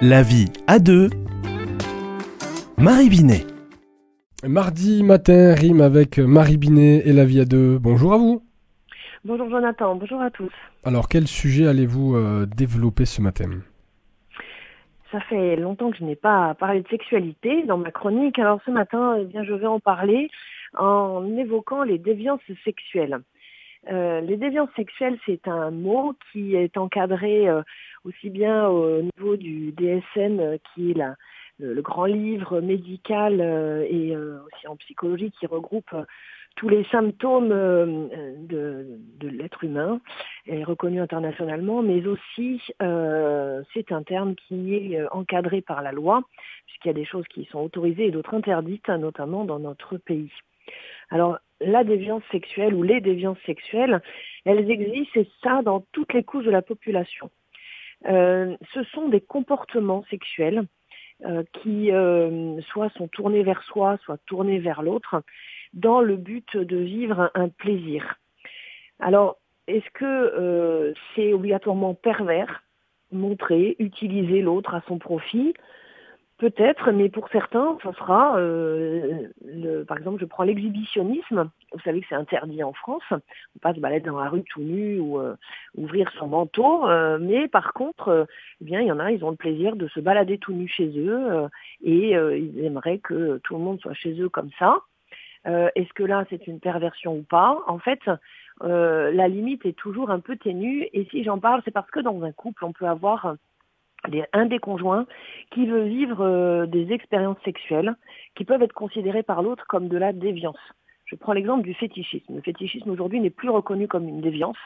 La vie à deux. Marie Binet. Mardi matin rime avec Marie Binet et la vie à deux. Bonjour à vous. Bonjour Jonathan, bonjour à tous. Alors quel sujet allez-vous euh, développer ce matin? Ça fait longtemps que je n'ai pas parlé de sexualité dans ma chronique, alors ce matin, eh bien, je vais en parler en évoquant les déviances sexuelles. Euh, les déviances sexuelles, c'est un mot qui est encadré euh, aussi bien au niveau du DSM, euh, qui est la, le, grand livre médical et aussi en psychologie qui regroupe tous les symptômes de, de l'être humain, est reconnu internationalement, mais aussi c'est un terme qui est encadré par la loi, puisqu'il y a des choses qui sont autorisées et d'autres interdites, notamment dans notre pays. Alors, la déviance sexuelle ou les déviances sexuelles, elles existent et ça dans toutes les couches de la population. Euh, ce sont des comportements sexuels euh, qui euh, soit sont tournés vers soi, soit tournés vers l'autre, dans le but de vivre un, plaisir. Alors, est-ce que c'est obligatoirement pervers, montrer, utiliser l'autre à son profit Peut-être, mais pour certains, ça sera, euh, le, par exemple, je prends l'exhibitionnisme. Vous savez que c'est interdit en France. On peut pas se balader dans la rue tout nu ou euh, ouvrir son manteau. Euh, mais par contre, eh bien, il y en a, ils ont le plaisir de se balader tout nu chez eux et ils aimeraient que tout le monde soit chez eux comme ça. Est-ce que là, c'est une perversion ou pas? En fait, la limite est toujours un peu ténue. Et si j'en parle, c'est parce que dans un couple, on peut avoir un des conjoints qui veut vivre euh, des expériences sexuelles qui peuvent être considérées par l'autre comme de la déviance. Je prends l'exemple du fétichisme. Le fétichisme aujourd'hui n'est plus reconnu comme une déviance,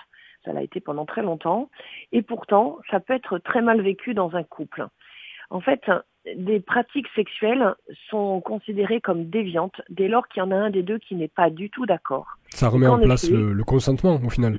ça l'a été pendant très longtemps, et pourtant ça peut être très mal vécu dans un couple. En fait, des pratiques sexuelles sont considérées comme déviantes dès lors qu'il y en a un des deux qui n'est pas du tout d'accord. Ça remet en place le consentement au final.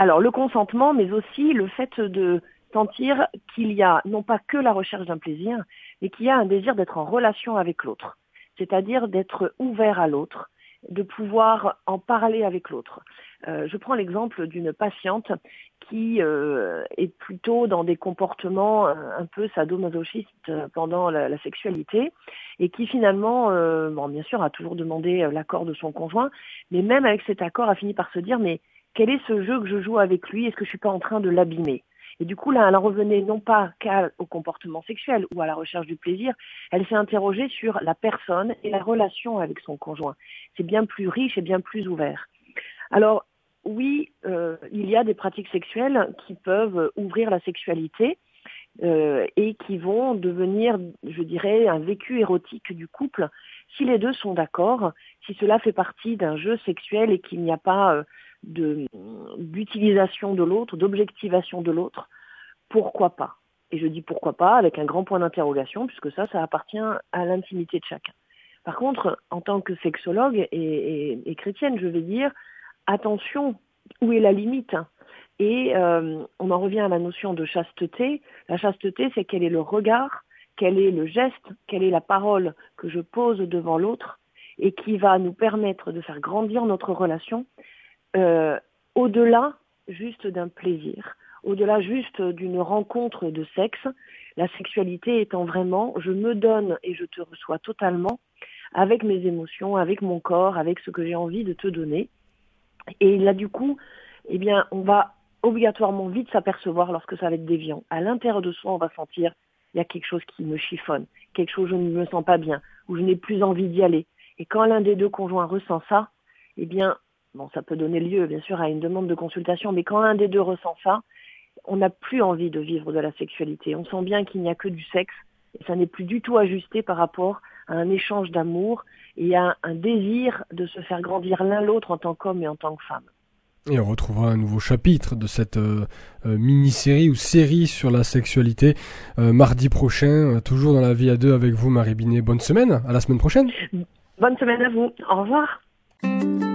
Alors le consentement, mais aussi le fait de sentir qu'il y a non pas que la recherche d'un plaisir, mais qu'il y a un désir d'être en relation avec l'autre, c'est-à-dire d'être ouvert à l'autre, de pouvoir en parler avec l'autre. Euh, je prends l'exemple d'une patiente qui euh, est plutôt dans des comportements euh, un peu sadomasochistes pendant la, sexualité et qui finalement, bon, bien sûr, a toujours demandé l'accord de son conjoint, mais même avec cet accord a fini par se dire mais quel est ce jeu que je joue avec lui? Est-ce que je suis pas en train de l'abîmer? Et du coup, là, elle en revenait non pas qu'au comportement sexuel ou à la recherche du plaisir, elle s'est interrogée sur la personne et la relation avec son conjoint. C'est bien plus riche et bien plus ouvert. Alors, oui, euh, il y a des pratiques sexuelles qui peuvent ouvrir la sexualité euh, et qui vont devenir, je dirais, un vécu érotique du couple si les deux sont d'accord, si cela fait partie d'un jeu sexuel et qu'il n'y a pas euh, d'utilisation de l'autre, d'objectivation de l'autre, pourquoi pas? Et je dis pourquoi pas avec un grand point d'interrogation, puisque ça, ça appartient à l'intimité de chacun. Par contre, en tant que sexologue et, chrétienne, je vais dire attention, où est la limite? Et euh, on en revient à la notion de chasteté. La chasteté, c'est quel est le regard, quel est le geste, quelle est la parole que je pose devant l'autre et qui va nous permettre de faire grandir notre relation au-delà juste d'un plaisir, au-delà juste d'une rencontre de sexe, la sexualité étant vraiment je me donne et je te reçois totalement avec mes émotions, avec mon corps, avec ce que j'ai envie de te donner. Et là du coup, eh bien, on va obligatoirement vite s'apercevoir lorsque ça va être déviant. À l'intérieur de soi, on va sentir il y a quelque chose qui me chiffonne, quelque chose où je ne me sens pas bien, où je n'ai plus envie d'y aller. Et quand l'un des deux conjoints ressent ça, eh bien, Bon, ça peut donner lieu, bien sûr, à une demande de consultation, mais quand un des deux ressent ça, on n'a plus envie de vivre de la sexualité. On sent bien qu'il n'y a que du sexe, et ça n'est plus du tout ajusté par rapport à un échange d'amour et à un désir de se faire grandir l'un l'autre en tant qu'homme et en tant que femme. Et on retrouvera un nouveau chapitre de cette euh, euh, mini-série ou série sur la sexualité euh, mardi prochain, toujours dans la vie à deux avec vous, Marie Binet. Bonne semaine, à la semaine prochaine. Bonne semaine à vous, au revoir.